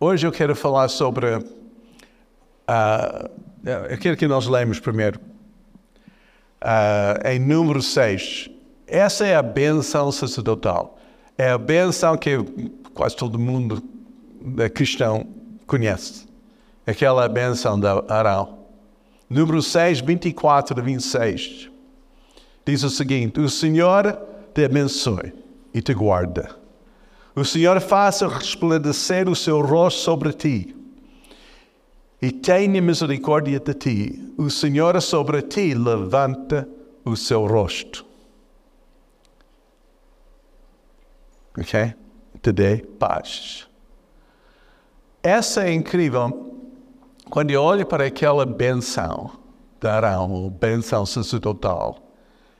Hoje eu quero falar sobre. Uh, eu quero que nós lemos primeiro. Uh, em número 6. Essa é a benção sacerdotal. É a benção que quase todo mundo cristão conhece. Aquela benção de Arão. Número 6, 24 a 26. Diz o seguinte: O Senhor te abençoe e te guarda. O Senhor faça resplandecer o seu rosto sobre ti e tenha misericórdia de ti. O Senhor sobre ti levanta o seu rosto. Ok? Dê paz. Essa é incrível. Quando eu olho para aquela benção de Arão, benção sacerdotal,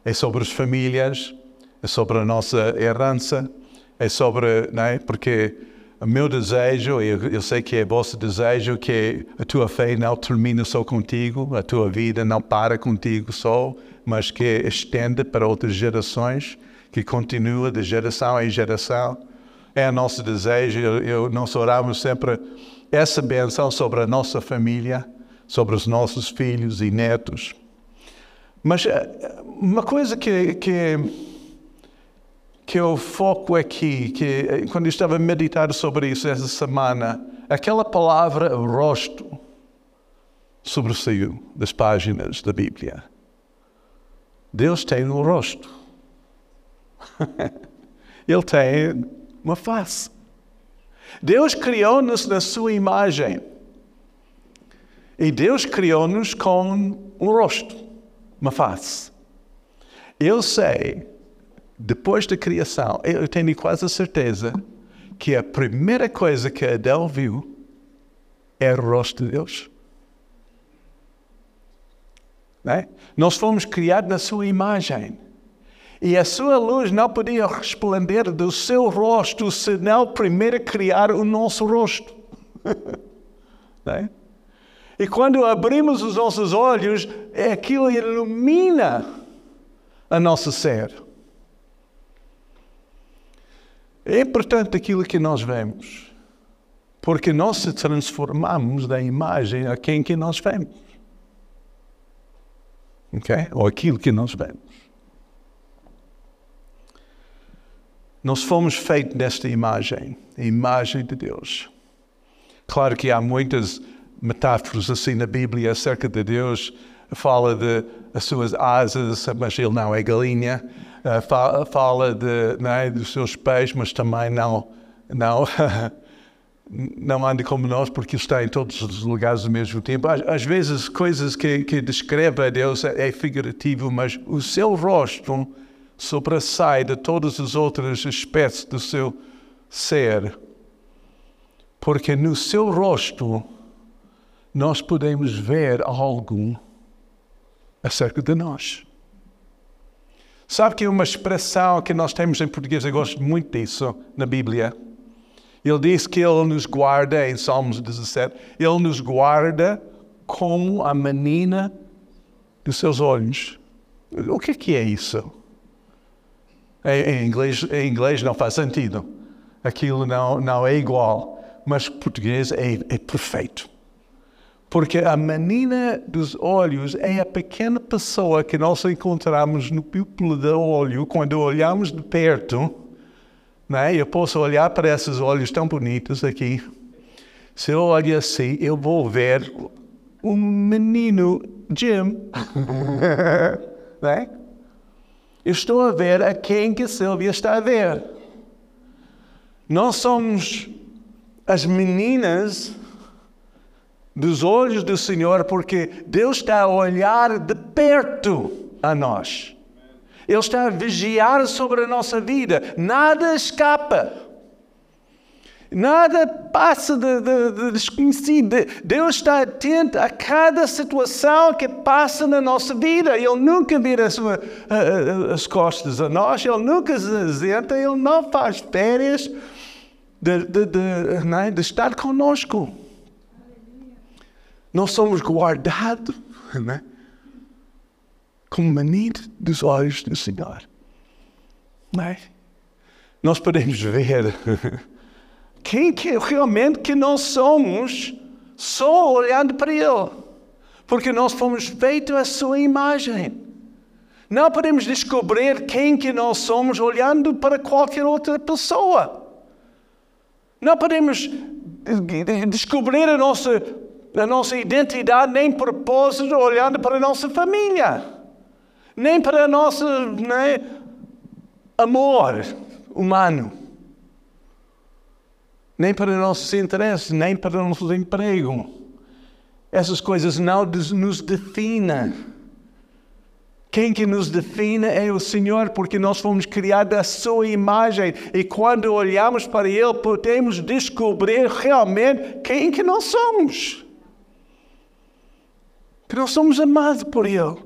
é sobre as famílias, é sobre a nossa herança, é sobre, não é? Porque o meu desejo, eu, eu sei que é vosso desejo, que a tua fé não termina só contigo, a tua vida não para contigo só, mas que estende para outras gerações, que continua de geração em geração. É o nosso desejo, eu, eu, nós oramos sempre essa benção sobre a nossa família, sobre os nossos filhos e netos. Mas eh, uma coisa que, que que eu foco aqui, que eh, quando eu estava a meditar sobre isso essa semana, aquela palavra rosto sobressaiu das páginas da Bíblia. Deus tem um rosto. Ele tem uma face. Deus criou-nos na sua imagem. E Deus criou-nos com um rosto, uma face. Eu sei depois da criação, eu tenho quase certeza que a primeira coisa que Adão viu era o rosto de Deus. É? Nós fomos criados na sua imagem. E a sua luz não podia resplandecer do seu rosto se não primeiro criar o nosso rosto. é? E quando abrimos os nossos olhos, é aquilo ilumina a nosso ser. É importante aquilo que nós vemos, porque nós se transformamos da imagem a quem que nós vemos. Ok? Ou aquilo que nós vemos. Nós fomos feitos desta imagem, a imagem de Deus. Claro que há muitas metáforas assim na Bíblia acerca de Deus. Fala de as suas asas, mas ele não é galinha. Eh, fala, de, é, dos seus pés, mas também não, não, não anda como nós, porque está em todos os lugares ao mesmo tempo. Às, às vezes, coisas que, que descreve a Deus é, é figurativo, mas o seu rosto sobressai de todas as outras espécies do seu ser, porque no seu rosto nós podemos ver algo acerca de nós. Sabe que uma expressão que nós temos em português, eu gosto muito disso na Bíblia. Ele diz que Ele nos guarda, em Salmos 17, Ele nos guarda como a menina dos seus olhos. O que é, que é isso? Em, inglês, em inglês não faz sentido. Aquilo não, não é igual. Mas português é, é perfeito. Porque a menina dos olhos é a pequena pessoa que nós encontramos no pupilo do olho quando olhamos de perto. Né? Eu posso olhar para esses olhos tão bonitos aqui. Se eu olhar assim, eu vou ver um menino Jim. né? Eu estou a ver a quem que Silvia está a ver. Nós somos as meninas dos olhos do Senhor, porque Deus está a olhar de perto a nós. Ele está a vigiar sobre a nossa vida. Nada escapa. Nada passa de, de, de, desconhecido. Deus está atento a cada situação que passa na nossa vida. Ele nunca vira sua, as costas a nós, Ele nunca se isenta, Ele não faz férias de, de, de, né, de estar conosco. Nós somos guardados né? como menino dos olhos do Senhor. Não é? Nós podemos ver quem que realmente que nós somos só olhando para Ele. Porque nós fomos feitos à sua imagem. Não podemos descobrir quem que nós somos olhando para qualquer outra pessoa. Não podemos descobrir a nossa, a nossa identidade nem propósito olhando para a nossa família, nem para o nosso né, amor humano, nem para os nossos interesses, nem para nosso emprego. Essas coisas não nos definem. Quem que nos define é o Senhor, porque nós fomos criados à sua imagem. E quando olhamos para Ele, podemos descobrir realmente quem que nós somos. Que nós somos amados por Ele.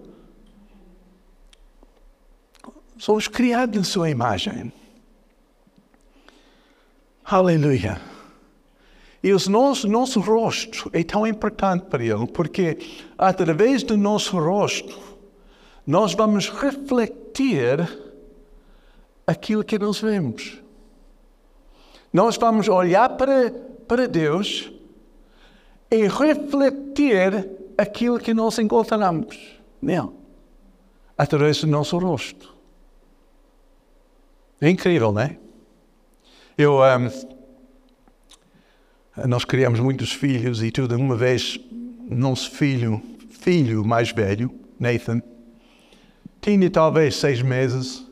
Somos criados à sua imagem. Aleluia. E o nosso, nosso rosto é tão importante para Ele, porque através do nosso rosto, nós vamos refletir aquilo que nós vemos. Nós vamos olhar para, para Deus e refletir aquilo que nós encontramos nele, através do nosso rosto. É incrível, não é? Eu, um, nós criamos muitos filhos e tudo. Uma vez, nosso filho, filho mais velho, Nathan, tinha talvez seis meses,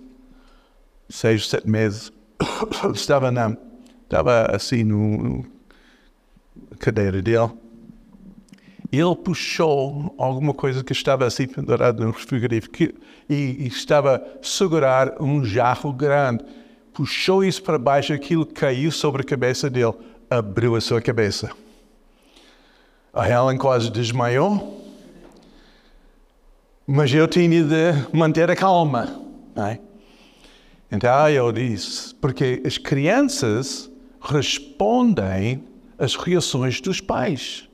seis, sete meses, estava, na, estava assim no, na cadeira dele. Ele puxou alguma coisa que estava assim pendurado no frigorífico e, e estava a segurar um jarro grande. Puxou isso para baixo, aquilo caiu sobre a cabeça dele, abriu a sua cabeça. A Helen quase desmaiou mas eu tinha de manter a calma. É? Então eu disse, porque as crianças respondem às reações dos pais.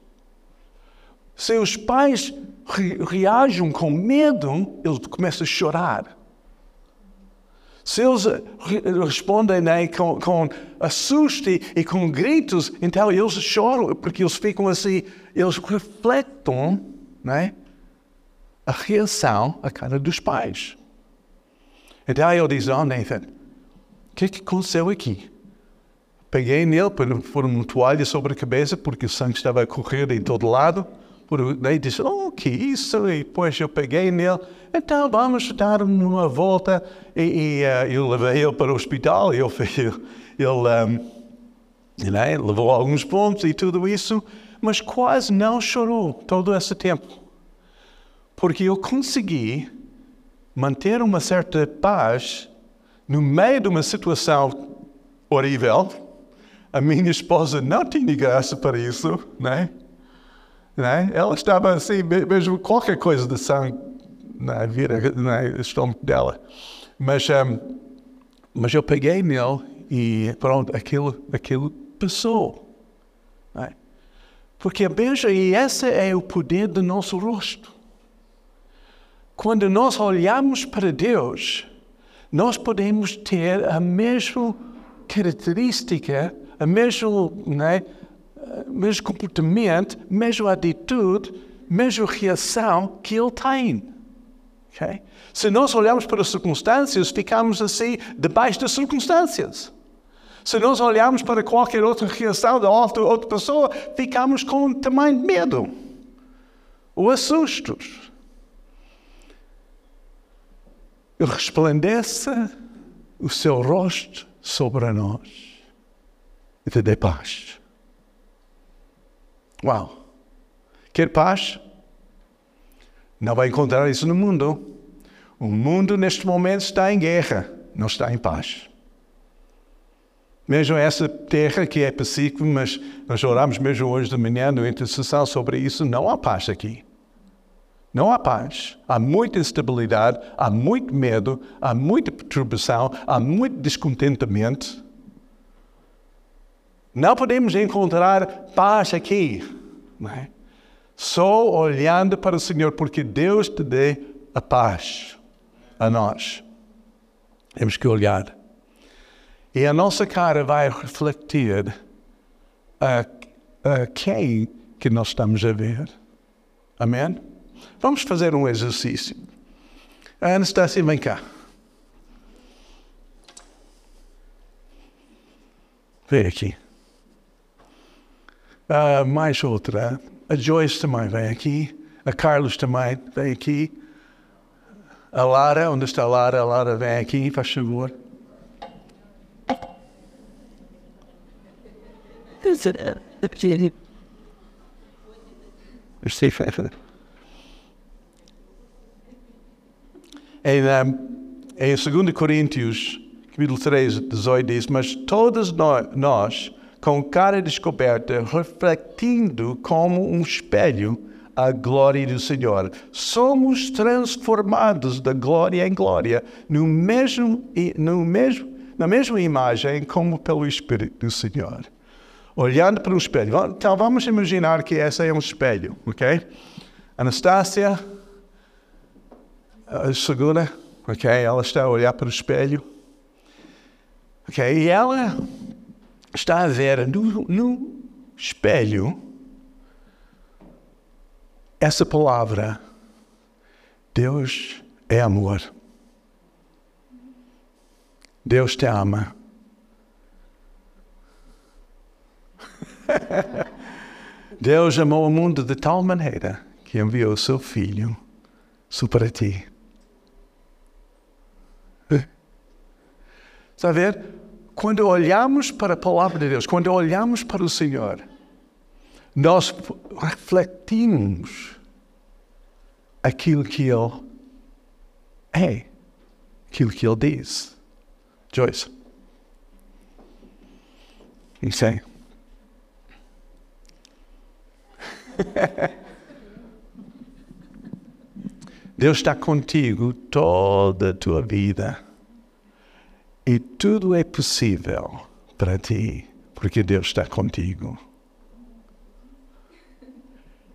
Se os pais re reagem com medo, eles começam a chorar. Se eles re respondem né, com, com assusto e com gritos, então eles choram, porque eles ficam assim, eles refletem, né? a reação a cara dos pais. Então eu disse, oh Nathan, o que é que aconteceu aqui? Peguei nele, pôr uma toalha sobre a cabeça, porque o sangue estava a correr em todo lado. Daí disse, oh, que isso? E depois eu peguei nele, então vamos dar uma volta. E, e uh, eu levei ele para o hospital, ele, ele, um, né, levou alguns pontos e tudo isso, mas quase não chorou todo esse tempo porque eu consegui manter uma certa paz no meio de uma situação horrível. A minha esposa não tinha graça para isso, né? Né? Ela estava assim, mesmo qualquer coisa de sangue na vida, no estômago dela. Mas, um, mas eu peguei nele e pronto, aquilo, aquilo passou. Né? Porque veja, e esse é o poder do nosso rosto. Quando nós olhamos para Deus, nós podemos ter a mesma característica, a mesma, né, mesmo comportamento, mesma atitude, mesma reação que Ele tem. Okay? Se nós olhamos para as circunstâncias, ficamos assim debaixo das circunstâncias. Se nós olharmos para qualquer outra reação da outra, outra pessoa, ficamos com tamanho medo ou assustos. resplandeça o seu rosto sobre nós e te dê paz. Uau! Quer paz? Não vai encontrar isso no mundo. O mundo neste momento está em guerra, não está em paz. Mesmo essa terra que é pacífica, mas nós oramos mesmo hoje de manhã no intercessão sobre isso, não há paz aqui. Não há paz, há muita instabilidade, há muito medo, há muita perturbação, há muito descontentamento. Não podemos encontrar paz aqui, é? só olhando para o Senhor, porque Deus te dê a paz a nós. Temos que olhar. E a nossa cara vai refletir a, a quem que nós estamos a ver. Amém? Vamos fazer um exercício. Anastácia, vem cá. Vem aqui. Uh, mais outra. A Joyce também vem aqui. A Carlos também vem aqui. A Lara, onde está a Lara? A Lara vem aqui, faz favor. Em, em 2 Coríntios, capítulo 3, 18, diz: Mas todos nós, com cara descoberta, refletindo como um espelho a glória do Senhor, somos transformados da glória em glória, no mesmo, no mesmo, na mesma imagem como pelo Espírito do Senhor olhando para um espelho. Então vamos imaginar que esse é um espelho, ok? Anastácia, a segunda, ok? Ela está a olhar para o espelho, ok? E ela está a ver no, no espelho essa palavra: Deus é amor. Deus te ama. Deus amou o mundo de tal maneira que enviou o seu Filho só para ti. Está a ver? Quando olhamos para a palavra de Deus, quando olhamos para o Senhor, nós refletimos aquilo que Ele é, aquilo que Ele diz. Joyce. Isso é. Deus está contigo toda a tua vida. E tudo é possível para ti, porque Deus está contigo.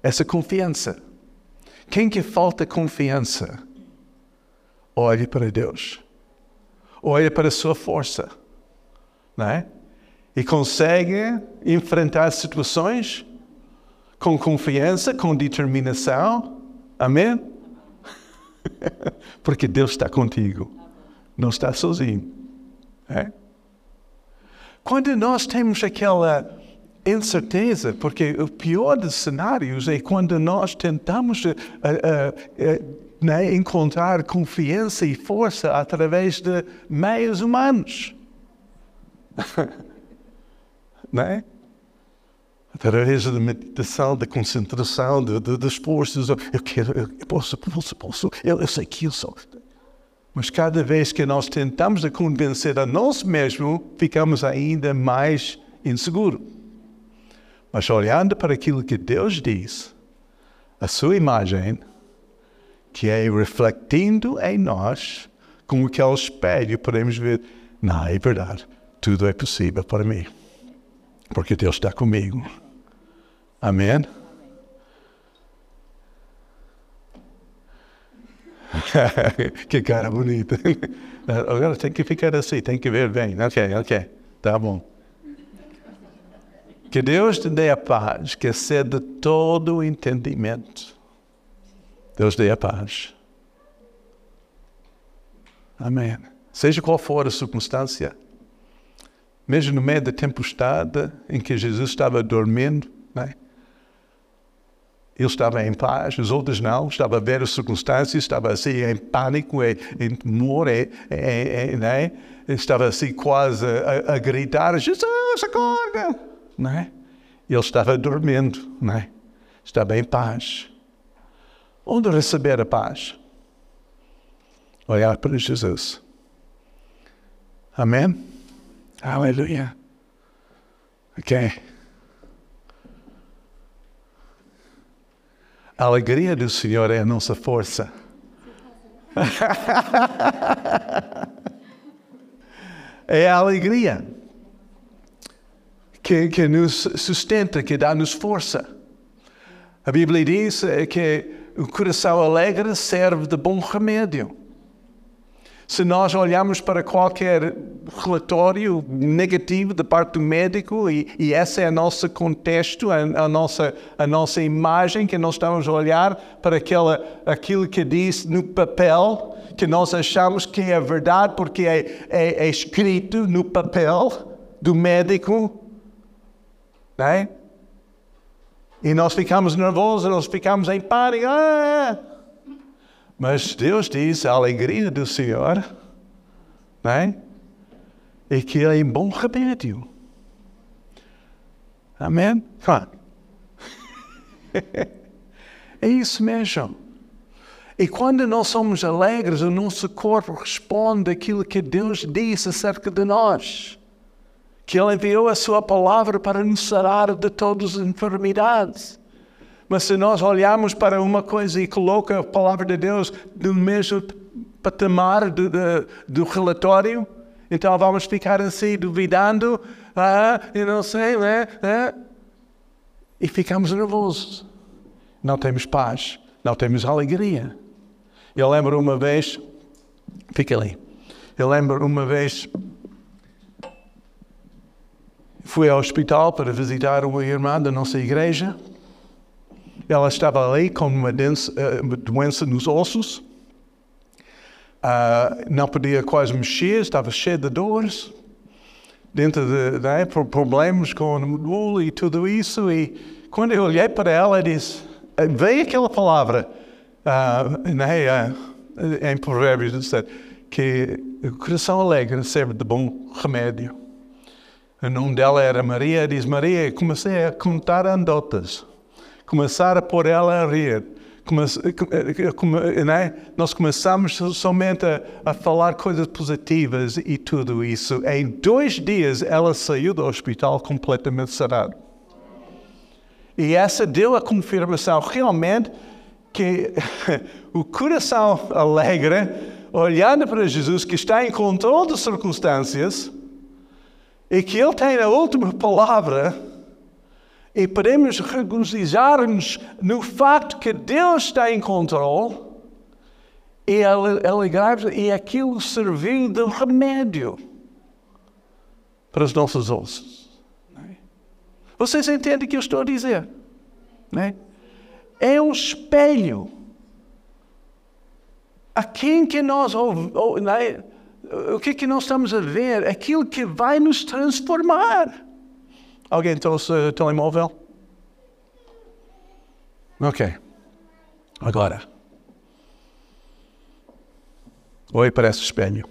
Essa confiança. Quem que falta confiança? Olhe para Deus. Olhe para a sua força. Não é? E consegue enfrentar situações com confiança, com determinação. Amém? Porque Deus está contigo. Não está sozinho. É? Quando nós temos aquela incerteza, porque o pior dos cenários é quando nós tentamos uh, uh, uh, né, encontrar confiança e força através de meios humanos. não é? através da meditação, da concentração, das forças. Eu quero, eu posso, posso, posso, eu, eu sei que eu sou. Mas cada vez que nós tentamos convencer a nós mesmos, ficamos ainda mais inseguros. Mas olhando para aquilo que Deus diz, a sua imagem, que é refletindo em nós, como aquele espelho, podemos ver, não, é verdade, tudo é possível para mim porque Deus está comigo. Amém? que cara bonita. Agora tem que ficar assim, tem que ver bem. Ok, ok, tá bom. Que Deus te dê a paz, que excede todo o entendimento. Deus dê a paz. Amém. Seja qual for a circunstância, mesmo no meio da tempestade em que Jesus estava dormindo, né? Ele estava em paz, os outros não, estava a ver as circunstâncias, estava assim em pânico, em, em temor, em, em, né? estava assim quase a, a gritar, Jesus, acorda! Né? Ele estava dormindo, né? estava em paz. Onde receber a paz? Olhar para Jesus. Amém? Aleluia. Ok. A alegria do Senhor é a nossa força. é a alegria que, que nos sustenta, que dá-nos força. A Bíblia diz que o coração alegre serve de bom remédio. Se nós olhamos para qualquer relatório negativo da parte do médico e, e esse é o nosso contexto, a, a, nossa, a nossa imagem que nós estamos a olhar para aquela, aquilo que diz no papel, que nós achamos que é verdade porque é, é, é escrito no papel do médico, né? E nós ficamos nervosos, nós ficamos em pânico. Ah! Mas Deus diz a alegria do Senhor, né? E que é bom remédio. Amém? é isso mesmo. E quando nós somos alegres, o nosso corpo responde àquilo que Deus disse acerca de nós. Que Ele enviou a Sua palavra para nos sarar de todas as enfermidades. Mas se nós olharmos para uma coisa e coloca a palavra de Deus no mesmo patamar do, do, do relatório, então vamos ficar assim duvidando, ah, eu não sei, né? né? E ficamos nervosos. Não temos paz, não temos alegria. Eu lembro uma vez, fica ali. Eu lembro uma vez fui ao hospital para visitar uma irmã da nossa igreja ela estava ali com uma doença, eh, doença nos ossos, uh, não podia quase mexer, estava cheia de dores, dentro de, né, problemas com o músculo e tudo isso. E quando eu olhei para ela, disse, eh, veio aquela palavra uh, né, uh, em Provérbios, disse, que o coração alegre serve de bom remédio. O nome dela era Maria, diz Maria, comecei a contar anedotas começar a pôr ela a rir. né? Nós começamos somente a, a, falar coisas positivas e tudo isso. Em dois dias ela saiu do hospital completamente sarada. E essa deu a confirmação realmente que o coração alegre, olhando para Jesus, que está em controle das circunstâncias, e que Ele tem a última palavra, e podemos regozijar-nos no facto que Deus está em controle e alegrar e aquilo serviu de remédio para os nossos ossos. É? Vocês entendem o que eu estou a dizer? É? é um espelho. A quem que nós é? o que que nós estamos a ver? Aquilo que vai nos transformar. Alguém trouxe o telemóvel? Ok. Agora. Oi para esse espelho.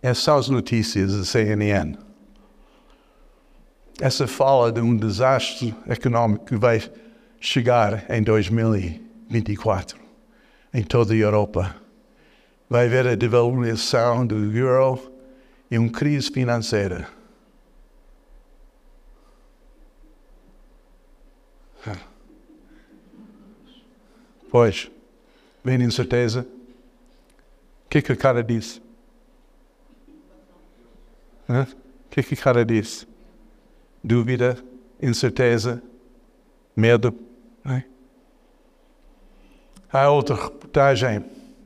Essas são as notícias da CNN. Essa fala de um desastre econômico que vai chegar em 2024 em toda a Europa. Vai haver a devaluação do euro e uma crise financeira. Pois, vem incerteza. O que, que a cara diz? O que, que a cara diz? Dúvida, incerteza, medo. É? Há outra reportagem,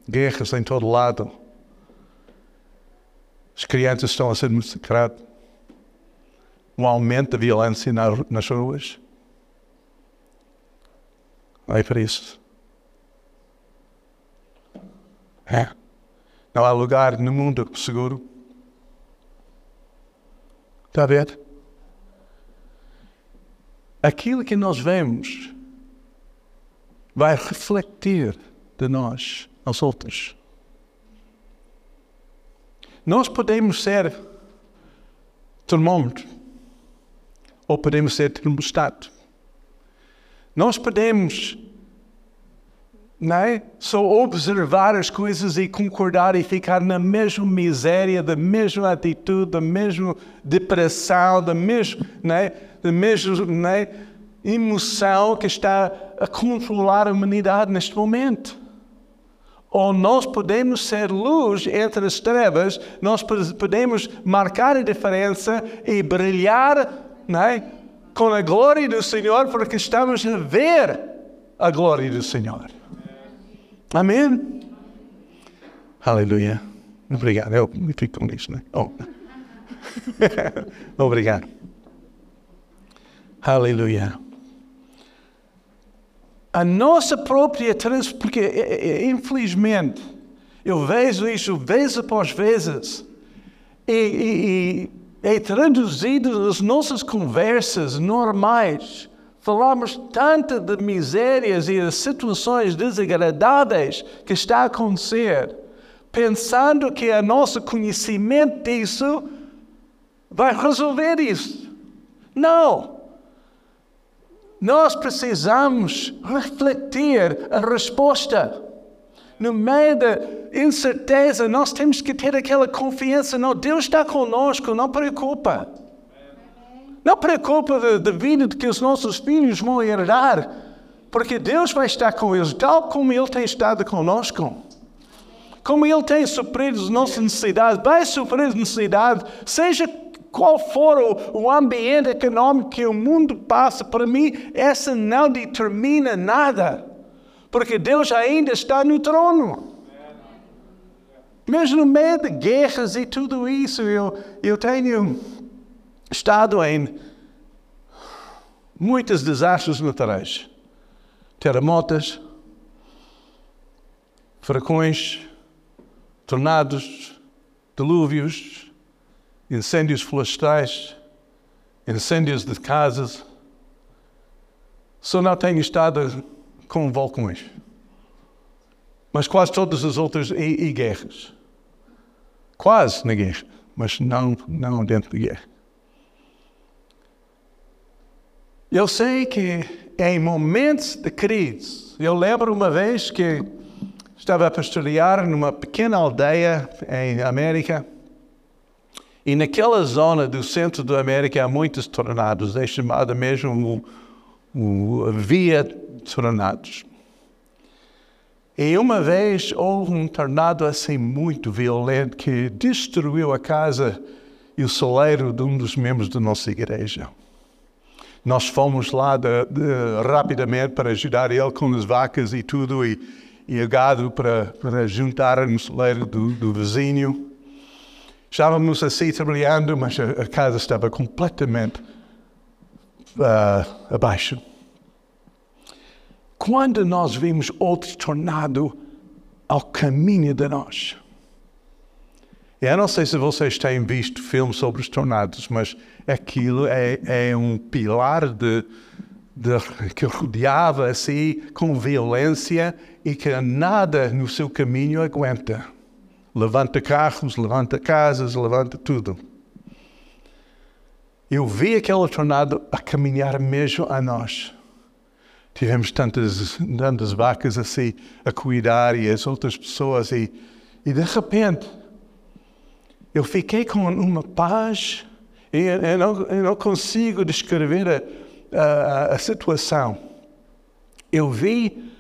guerras em todo lado as crianças estão a ser massacradas. Um aumento da violência nas ruas. Olha para isso. É. Não há lugar no mundo seguro. Está a ver? Aquilo que nós vemos vai refletir de nós, aos outros. Nós podemos ser termômetro ou podemos ser termostato. Nós podemos não é? só observar as coisas e concordar e ficar na mesma miséria, da mesma atitude, da mesma depressão, da mesma, não é? da mesma não é? emoção que está a controlar a humanidade neste momento ou nós podemos ser luz entre as trevas, nós podemos marcar a diferença e brilhar é? com a glória do Senhor, porque estamos a ver a glória do Senhor. Amém? Aleluia. Obrigado. Eu fico com isso, né? Oh. Obrigado. Aleluia. A nossa própria transformação, porque é, é, é, infelizmente eu vejo isso vez após vezes e, e, e é traduzido nas nossas conversas normais. Falamos tanto de misérias e de situações desagradáveis que está a acontecer, pensando que o nosso conhecimento disso vai resolver isso. Não! Nós precisamos refletir a resposta. No meio da incerteza, nós temos que ter aquela confiança. Não, Deus está conosco, não preocupa. Não preocupa da, da vida que os nossos filhos vão herdar, porque Deus vai estar com eles, tal como Ele tem estado conosco. Como Ele tem suprido as nossas necessidades, vai suprir as necessidades, seja qual for o, o ambiente econômico que o mundo passa, para mim, essa não determina nada, porque Deus ainda está no trono. Mesmo no meio de guerras e tudo isso, eu, eu tenho estado em muitos desastres naturais. Terremotos, furacões, tornados, dilúvios, incêndios florestais, incêndios de casas. Só não tenho estado com vulcões. Mas quase todas as outras e, e guerras. Quase na guerra, mas não, não dentro da guerra. Eu sei que em momentos de crise, eu lembro uma vez que estava a pastorear numa pequena aldeia em América, e naquela zona do centro da América há muitos tornados, é chamada mesmo o, o Via Tornados. E uma vez houve um tornado assim muito violento que destruiu a casa e o celeiro de um dos membros da nossa igreja. Nós fomos lá de, de, rapidamente para ajudar ele com as vacas e tudo, e, e o gado para, para juntar no celeiro do, do vizinho. Estávamos assim trabalhando, mas a, casa estava completamente uh, abaixo. Quando nós vimos outro tornado ao caminho de nós. Eu não sei se vocês têm visto filmes sobre os tornados, mas aquilo é, é um pilar de, de, que rodeava assim com violência e que nada no seu caminho aguenta levanta carros, levanta casas, levanta tudo. Eu vi aquele tornado a caminhar mesmo a nós. Tivemos tantas, tantas vacas assim a cuidar e as outras pessoas e, e de repente eu fiquei com uma paz e eu não, eu não consigo descrever a, a, a situação. Eu vi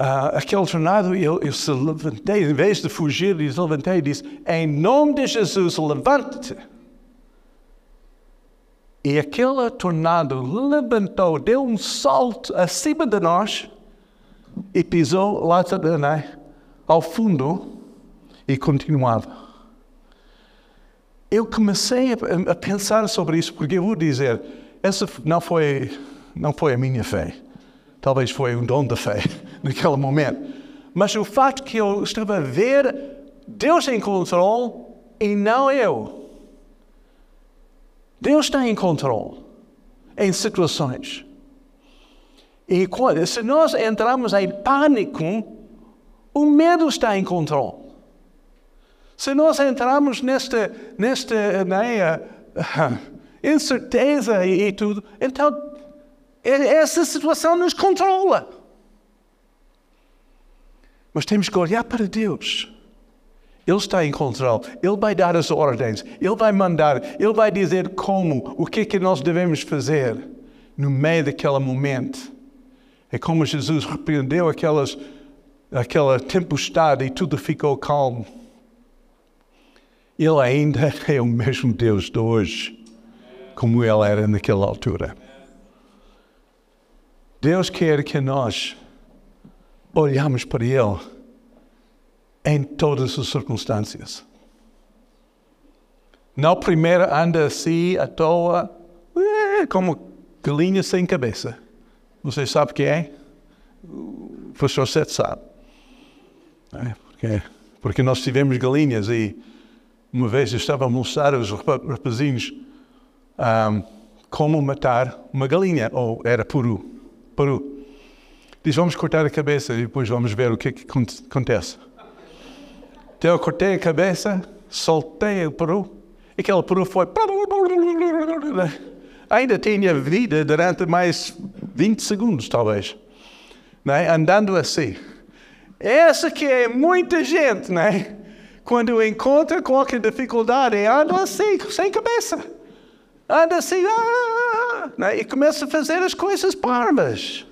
uh, aquele tornado, eu, eu se levantei, em vez de fugir, eu levantei e disse: Em nome de Jesus, levante-te. E aquele tornado levantou, deu um salto acima de nós e pisou lá né, ao fundo e continuava. Eu comecei a, a pensar sobre isso porque eu vou dizer, essa não foi, não foi a minha fé. Talvez foi um dom da fé naquele momento. Mas o fato que eu estava a ver Deus em controle e não eu. Deus está em controle em situações. E quando, se nós entramos em pânico, o medo está em controle. Se nós entramos nesta, nesta né, incerteza e, e tudo, então essa situação nos controla. Mas temos que olhar para Deus. Ele está em controle. Ele vai dar as ordens. Ele vai mandar. Ele vai dizer como, o que é que nós devemos fazer no meio daquele momento. É como Jesus repreendeu aquelas, aquela tempestade e tudo ficou calmo. Ele ainda é o mesmo Deus de hoje, como ele era naquela altura. Deus quer que nós olhamos para Ele em todas as circunstâncias. Não primeiro anda assim à toa, é, como galinha sem cabeça. Você sabe o que é? O professor Sete sabe. É, porque, porque nós tivemos galinhas e uma vez eu estava a mostrar aos rapazinhos um, como matar uma galinha, ou era peru. peru. Diz, vamos cortar a cabeça e depois vamos ver o que, que acontece. Então eu cortei a cabeça, soltei o peru, e aquele peru foi... Ainda tinha vida durante mais 20 segundos, talvez. Né? Andando assim. Essa que é muita gente, né? Quando encontra qualquer dificuldade, anda assim, sem cabeça. Anda assim, ah, né? e começa a fazer as coisas parvas.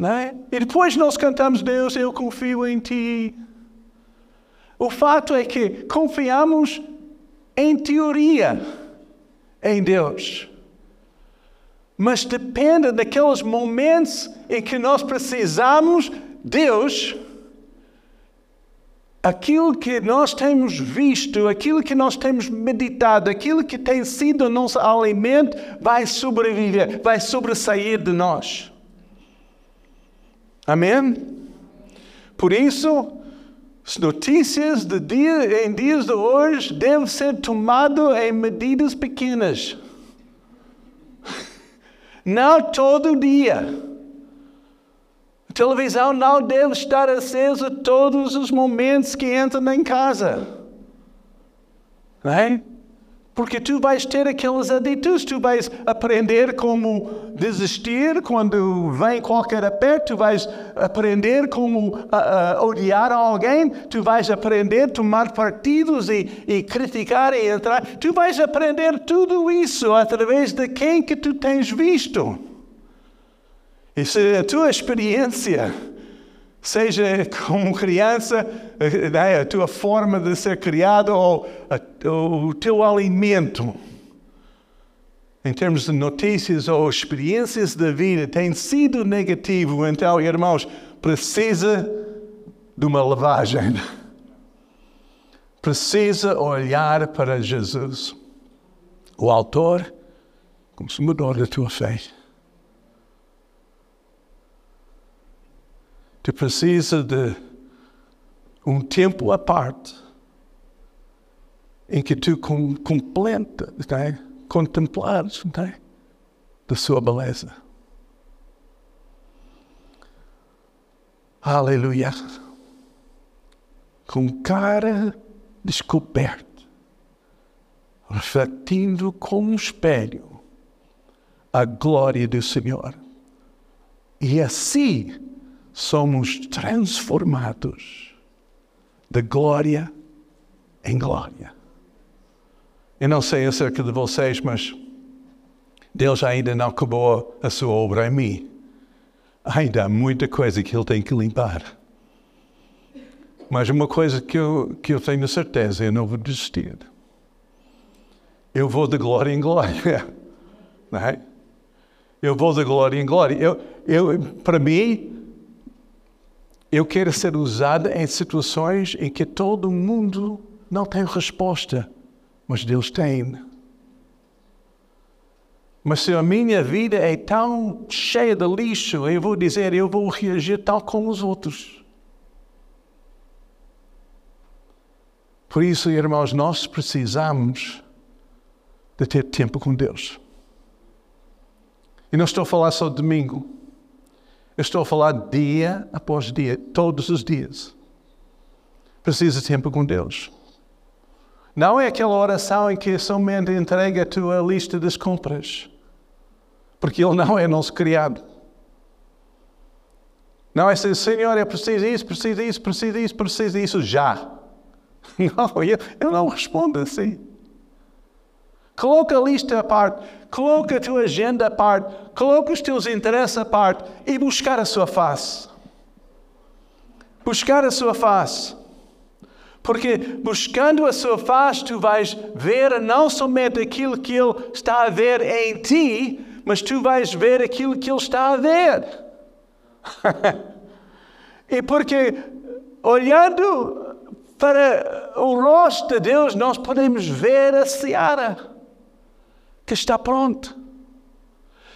Né? E depois nós cantamos, Deus, eu confio em Ti. O fato é que confiamos em teoria em Deus. Mas depende daqueles momentos em que nós precisamos Deus, aquilo que nós temos visto, aquilo que nós temos meditado, aquilo que tem sido nosso alimento, vai sobreviver, vai sobressair de nós. Amém? Por isso, as notícias de dia, em dias de hoje devem ser tomadas em medidas pequenas. Não todo dia. A televisão não deve estar acesa todos os momentos que entram em casa. Não é? Porque tu vais ter aquelas atitudes, tu vais aprender como desistir quando vem qualquer aperto, tu vais aprender como uh, uh, odiar alguém, tu vais aprender a tomar partidos e, e criticar e entrar. Tu vais aprender tudo isso através de quem que tu tens visto. E se a tua experiência Seja como criança, né, a tua forma de ser criado ou o teu alimento, em termos de notícias ou experiências da vida, tem sido negativo, então, irmãos, precisa de uma lavagem. Precisa olhar para Jesus, o autor, consumador da tua fé. Tu precisa de um tempo à parte em que tu completa, né? contemplares né? da sua beleza. Aleluia. Com cara descoberta, refletindo como um espelho a glória do Senhor. E assim somos transformados de glória em glória. Eu não sei acerca de vocês, mas Deus ainda não acabou a sua obra em mim. Ainda há muita coisa que Ele tem que limpar. Mas uma coisa que eu, que eu tenho certeza, eu não vou desistir. Eu vou de glória em glória. Não é? Eu vou de glória em glória. Eu, eu, para mim, eu quero ser usada em situações em que todo mundo não tem resposta, mas Deus tem. Mas se a minha vida é tão cheia de lixo, eu vou dizer, eu vou reagir tal como os outros. Por isso, irmãos, nós precisamos de ter tempo com Deus. E não estou a falar só domingo. Eu estou a falar dia após dia, todos os dias. Precisa de tempo com Deus. Não é aquela oração em que somente entrega a tua lista das compras. Porque Ele não é nosso criado. Não é assim, Senhor, eu preciso disso, preciso disso, preciso disso, preciso disso já. Não, eu, eu não respondo assim. Coloca a lista à parte, coloca a tua agenda à parte, coloca os teus interesses à parte e buscar a sua face. Buscar a sua face. Porque buscando a sua face, tu vais ver não somente aquilo que Ele está a ver em ti, mas tu vais ver aquilo que Ele está a ver. e porque olhando para o rosto de Deus, nós podemos ver a seara que está pronta.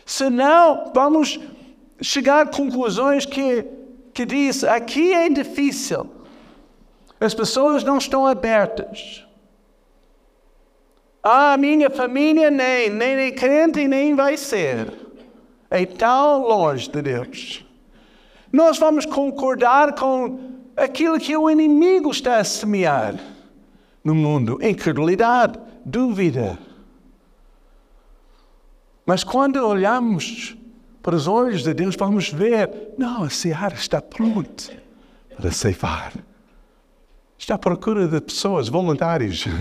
Senão, vamos chegar a conclusões que, que diz aqui é difícil. As pessoas não estão abertas. Ah, minha família nem, nem é crente nem vai ser. É tão longe de Deus. Nós vamos concordar com aquilo que o inimigo está a semear no mundo: incredulidade, dúvida. Mas quando olhamos para os olhos de Deus, vamos ver: não, a seara está pronta para ceifar. Está à procura de pessoas, voluntários.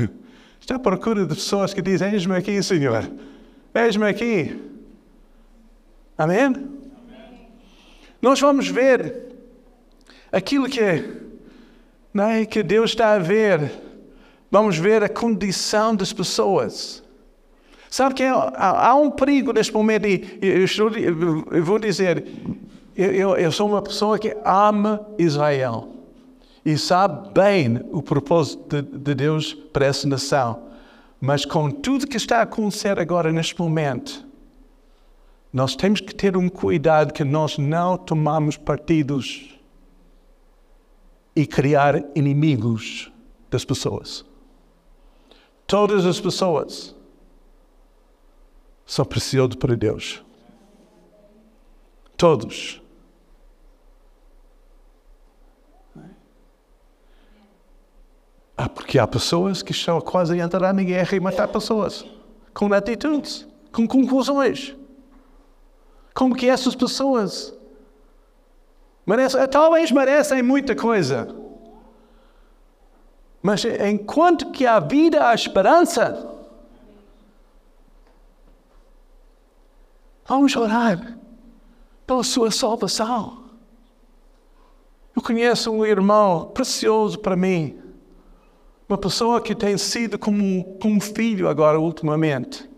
Está à procura de pessoas que dizem: Eis-me aqui, Senhor. Eis-me aqui. Amém? Amém? Nós vamos ver aquilo que, não é, que Deus está a ver. Vamos ver a condição das pessoas. Sabe que há, há um perigo neste momento, e eu, estou, eu vou dizer: eu, eu sou uma pessoa que ama Israel e sabe bem o propósito de, de Deus para essa nação. Mas com tudo que está a acontecer agora neste momento, nós temos que ter um cuidado que nós não tomamos partidos e criar inimigos das pessoas. Todas as pessoas são preciosas para Deus. Todos. Ah, porque há pessoas que estão quase a entrar na guerra e matar pessoas com atitudes, com conclusões. Como que essas pessoas merecem, talvez merecem muita coisa. Mas enquanto que há vida, há esperança. Vamos orar pela sua salvação. Eu conheço um irmão precioso para mim uma pessoa que tem sido como, como filho agora ultimamente.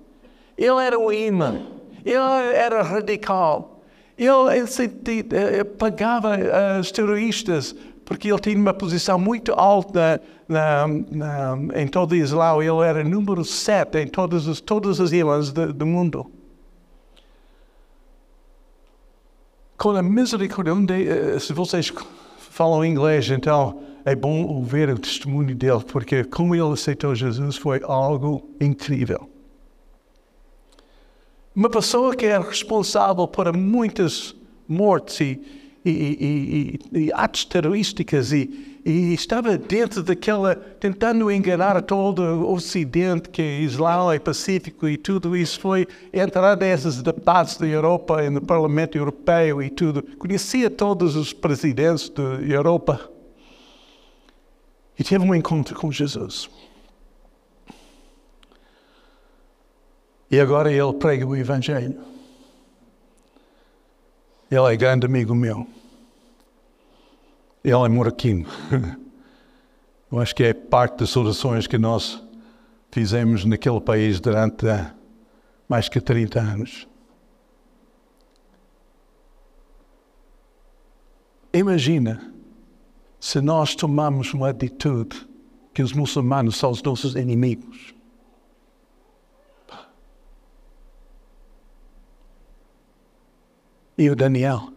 Ele era um imã, ele era radical, ele, ele, ele pagava os terroristas porque ele tinha uma posição muito alta na, na, em todo o Islã. Ele era número 7 em todas as, todas as ilhas do, do mundo. Com a misericórdia, eh, se vocês falam inglês, então é bom ouvir o testemunho dele, porque como ele aceitou Jesus foi algo incrível. Uma pessoa que é responsável por muitas mortes e, e, e, e atos terrorísticos e, estava dentro daquela, tentando enganar todo o Ocidente, que é Islã e Pacífico e tudo isso, foi entrar nesses debates da Europa e no Parlamento Europeu e tudo. Conhecia todos os presidentes da Europa e teve um encontro com Jesus. E agora ele prega o Evangelho. Ele é grande amigo meu. Ele é moraquino. Eu acho que é parte das orações que nós fizemos naquele país durante mais que 30 anos. Imagina se nós tomamos uma atitude que os muçulmanos são os nossos inimigos. E o Daniel?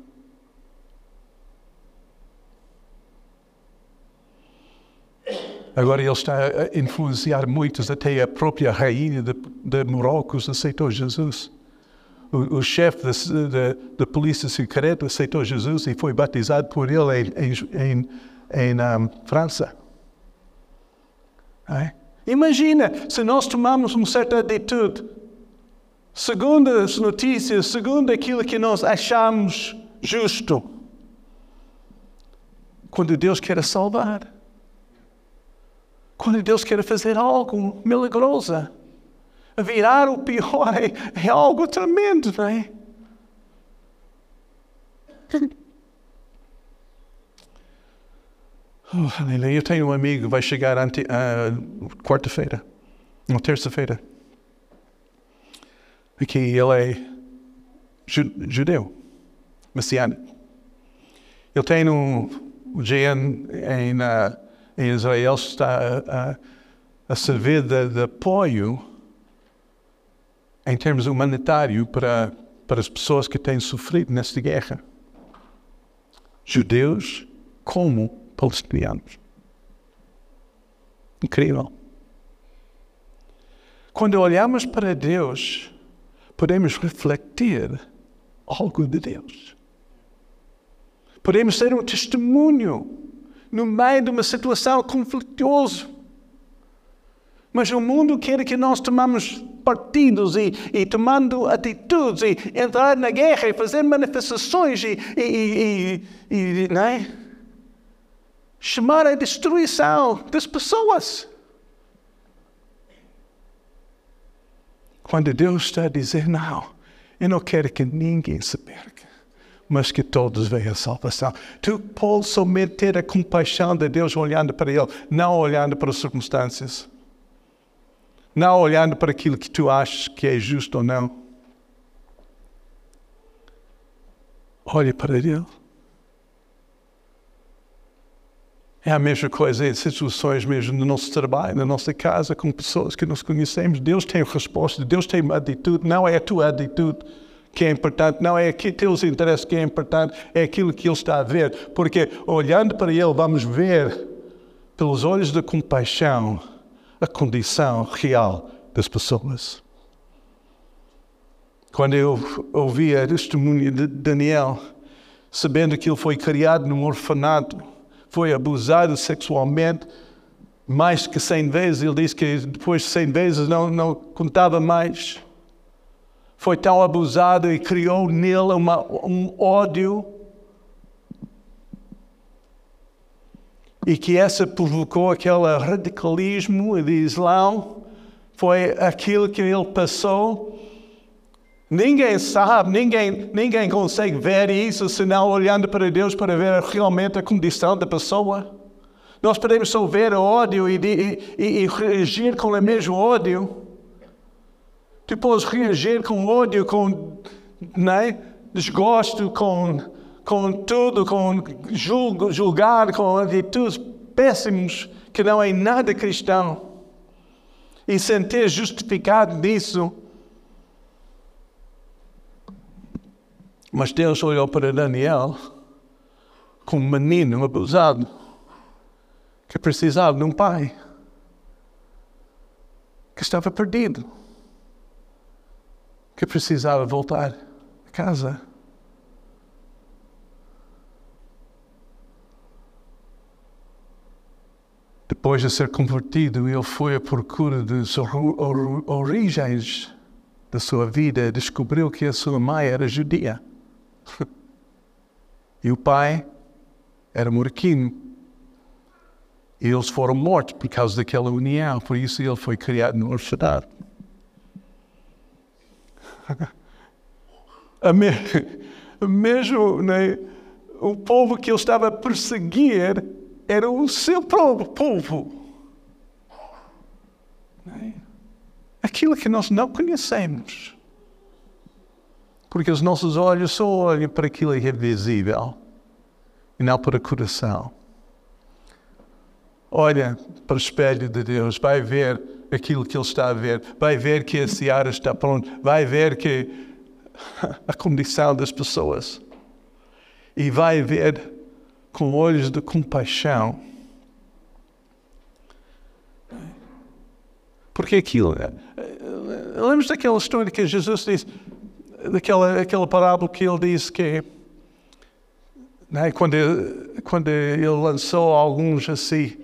Agora ele está a influenciar muitos, até a própria rainha de, de Marrocos aceitou Jesus. O, o chefe da polícia secreta aceitou Jesus e foi batizado por ele em, em, em um, França. É? Imagina se nós tomamos uma certa atitude, segundo as notícias, segundo aquilo que nós achamos justo, quando Deus quer salvar, quando Deus quer fazer algo milagroso, virar o pior é, é algo tremendo, não é? Oh, aleluia. Eu tenho um amigo que vai chegar uh, quarta-feira, ou terça-feira. Aqui ele é judeu, messiânico. Ele tem um, GN em, uh, em Israel está a, a, a servir de, de apoio em termos humanitários para, para as pessoas que têm sofrido nesta guerra. Judeus como palestinianos. Incrível. Quando olhamos para Deus, podemos refletir algo de Deus. Podemos ser um testemunho no meio de uma situação conflituosa. Mas o mundo quer que nós tomamos partidos e, e tomando atitudes e entrar na guerra e fazer manifestações e, e, e não é? chamar a destruição das pessoas. Quando Deus está a dizer, não, eu não quero que ninguém se perca, mas que todos venham a salvação. Tu pode somente ter a compaixão de Deus olhando para Ele, não olhando para as circunstâncias. Não olhando para aquilo que tu achas que é justo ou não. Olhe para Ele. É a mesma coisa em situações mesmo no nosso trabalho, na nossa casa, com pessoas que nós conhecemos. Deus tem resposta, Deus tem atitude, não é a tua atitude que é importante, não é aqui teus interesses que é importante, é aquilo que Ele está a ver. Porque olhando para Ele, vamos ver pelos olhos da compaixão a condição real das pessoas. Quando eu ouvi a testemunha de Daniel, sabendo que ele foi criado num orfanato, foi abusado sexualmente mais que cem vezes. Ele disse que depois de cem vezes não, não contava mais. Foi tão abusado e criou nele uma, um ódio. E que essa provocou aquele radicalismo de Islão. Foi aquilo que ele passou Ninguém sabe, ninguém, ninguém consegue ver isso senão olhando para Deus para ver realmente a condição da pessoa. Nós podemos só ver o ódio e, e, e, e reagir com o mesmo ódio. Tu podes reagir com ódio, com né, desgosto, com, com tudo, com julgar, com atitudes péssimas que não é nada cristão. E sentir justificado nisso Mas Deus olhou para Daniel como um menino abusado que precisava de um pai que estava perdido, que precisava voltar a casa. Depois de ser convertido, ele foi à procura das origens da sua vida, descobriu que a sua mãe era judia. E o pai era morquino. E eles foram mortos por causa daquela união, por isso ele foi criado no orfanato. Mesmo né, o povo que ele estava a perseguir era o seu próprio povo. Né? Aquilo que nós não conhecemos. Porque os nossos olhos só olham para aquilo que é visível e não para o coração. Olha para o espelho de Deus, vai ver aquilo que Ele está a ver, vai ver que a seara está pronta, vai ver que a condição das pessoas e vai ver com olhos de compaixão. Porque aquilo. Eh, eh, lembra daquela história que Jesus disse: daquela aquela parábola que ele disse que né, quando, ele, quando ele lançou alguns assim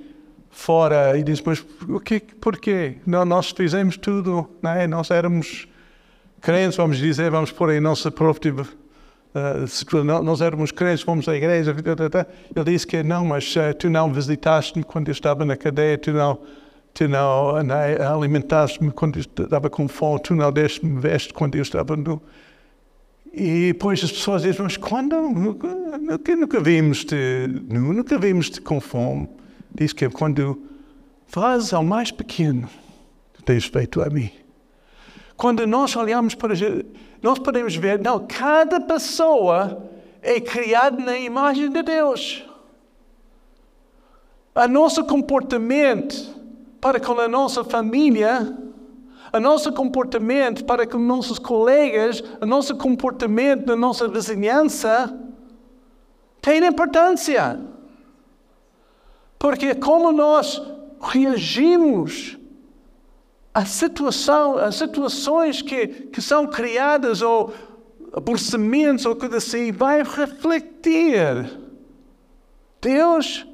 fora e mas o que, porquê? Não, nós fizemos tudo, né? nós éramos crentes, vamos dizer, vamos pôr em nossa própria... Uh, nós éramos crentes, fomos à igreja, ele disse que não, mas uh, tu não visitaste-me quando eu estava na cadeia, tu não, tu não, não alimentaste-me quando eu estava com fome, tu não deste-me veste quando eu estava no, e depois as pessoas dizem, mas quando? Nunca, nunca, nunca vimos-te nunca vimos-te com fome. Diz que quando fazes ao mais pequeno, tu tens feito a mim. Quando nós olhamos para nós podemos ver, não, cada pessoa é criada na imagem de Deus. a nosso comportamento para com a nossa família, o nosso comportamento para com nossos colegas, o nosso comportamento na nossa vizinhança, tem importância. Porque como nós reagimos à situação, às situações que, que são criadas ou aborrecimentos ou coisa assim, vai refletir Deus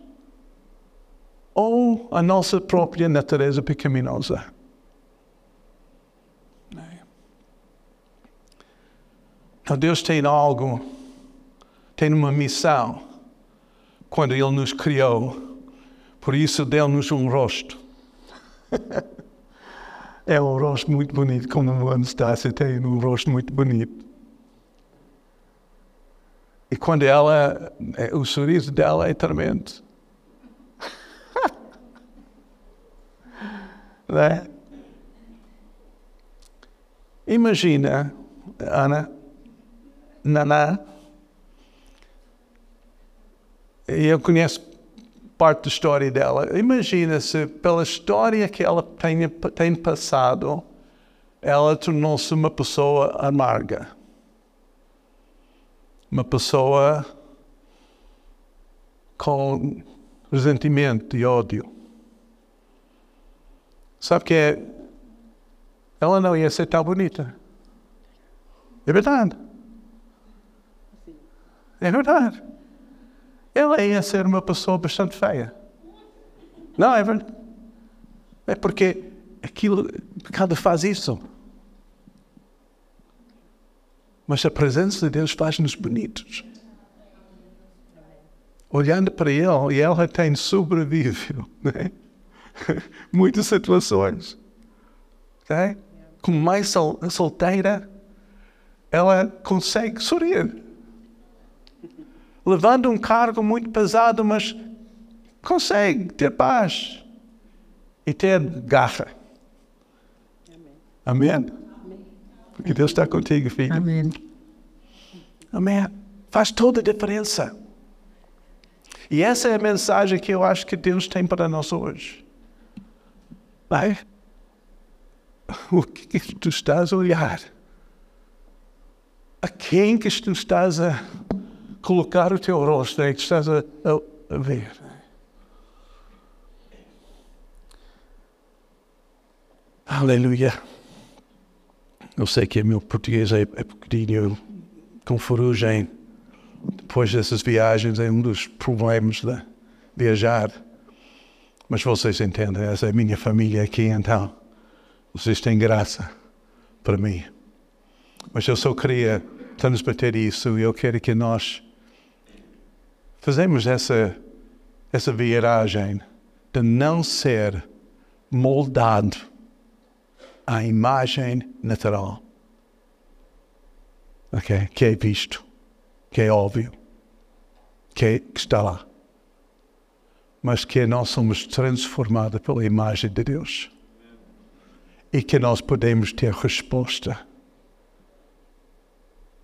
ou a nossa própria natureza pecaminosa. Então Deus tem algo, tem uma missão quando Ele nos criou. Por isso deu-nos um rosto. é um rosto muito bonito, como a Anastácia tem um rosto muito bonito. E quando ela, é, o sorriso dela é tremendo. né? Imagina, Ana, Naná, eu conheço parte da história dela. Imagina se, pela história que ela tem, passado, ela tornou-se uma pessoa amarga uma pessoa com ressentimento e ódio. Sabe que é? Ela não ia ser tão bonita. É verdade. É verdade. Ela ia ser uma pessoa bastante feia. Não, é verdade. É porque aquilo, cada faz isso. Mas a presença de Deus faz-nos bonitos. Olhando para Ele, e ela tem sobrevivido né? muitas situações. Né? Como mais sol, solteira, ela consegue sorrir. Levando um cargo muito pesado, mas consegue ter paz e ter garra. Amém? Amém. Porque Deus está contigo, filho. Amém. Amém. Faz toda a diferença. E essa é a mensagem que eu acho que Deus tem para nós hoje. Vai. O que, que tu estás a olhar? A quem que tu estás a colocar o teu rosto? É que estás a, a, ver? Aleluia. Eu sei que o meu português é, é pequenininho, com ferrugem. Depois dessas viagens é um dos problemas de viajar. Mas vocês entendem, essa é a minha família aqui, então vocês têm graça para mim. Mas eu só queria transmitir isso e eu quero que nós fazemos essa, essa viragem de não ser moldado a imagem natural. Okay? Que é visto, que é óbvio, que, é, que está lá. Mas que nós somos transformados pela imagem de Deus. E que nós podemos ter resposta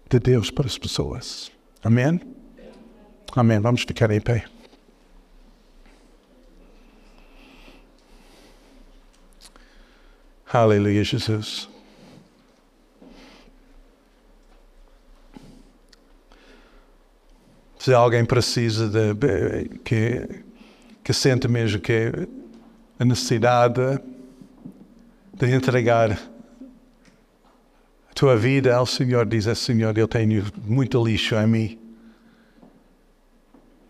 de Deus para as pessoas. Amém? Amém. Vamos ficar em pé. Aleluia, Jesus. Se alguém precisa de que, que sente mesmo que a necessidade de entregar a tua vida ao Senhor, diz ao Senhor, eu tenho muito lixo em mim.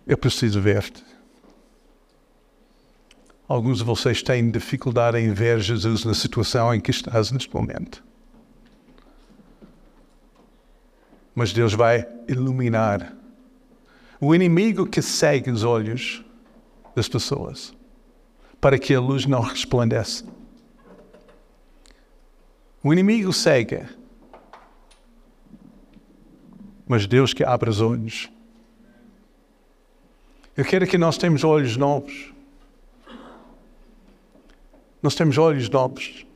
Eu preciso ver-te. Alguns de vocês têm dificuldade em ver Jesus na situação em que estás neste momento. Mas Deus vai iluminar o inimigo que segue os olhos das pessoas para que a luz não resplandeça. O inimigo segue, mas Deus que abre os olhos. Eu quero que nós tenhamos olhos novos nós temos olhos novos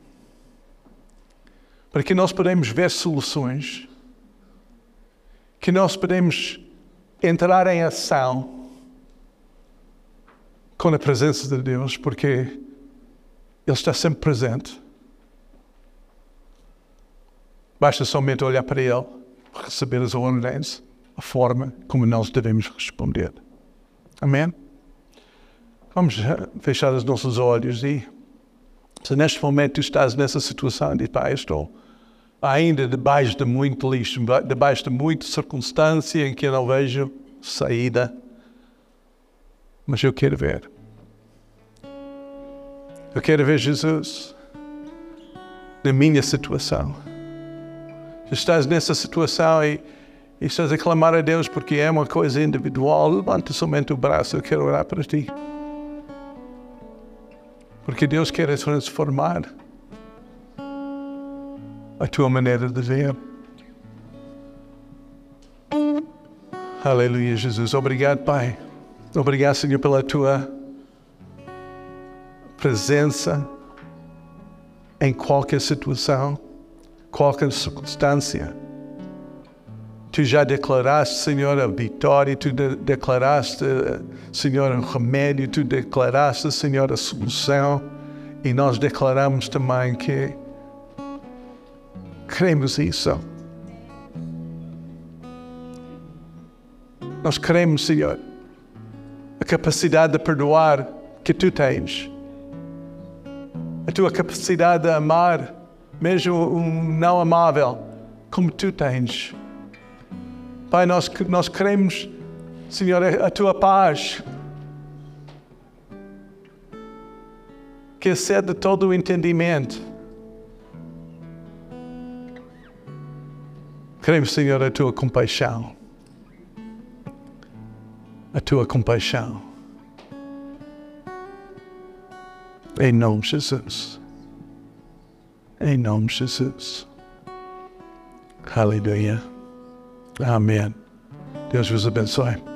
para que nós podemos ver soluções, que nós podemos entrar em ação com a presença de Deus, porque Ele está sempre presente. Basta somente olhar para Ele, receber as ordens, a forma como nós devemos responder. Amém? Vamos fechar os nossos olhos e, se neste momento tu estás nessa situação de, pá, estou ainda debaixo de muito lixo, debaixo de muita circunstância em que eu não vejo saída, mas eu quero ver. Eu quero ver Jesus na minha situação. Estás nessa situação e, e a clamar a Deus porque é uma coisa individual, levanta somente o braço, eu quero orar para ti. Porque Deus quer transformar a tua maneira de ver. Aleluia, Jesus. Obrigado, Pai. Obrigado, Senhor, pela tua presença em qualquer situação, qualquer circunstância. Tu já declaraste, Senhor, a vitória, tu de declaraste, Senhor, o remédio, tu declaraste, Senhor, a solução, e nós declaramos também que cremos isso. Nós cremos, Senhor, a capacidade de perdoar que tu tens, a tua capacidade de amar, mesmo um não amável, como tu tens. Pai, nós, nós queremos, Senhor, a tua paz, que excede todo o entendimento. Queremos, Senhor, a tua compaixão. A tua compaixão. Em nome de Jesus. Em nome de Jesus. Aleluia. Amém. Deus vos abençoe.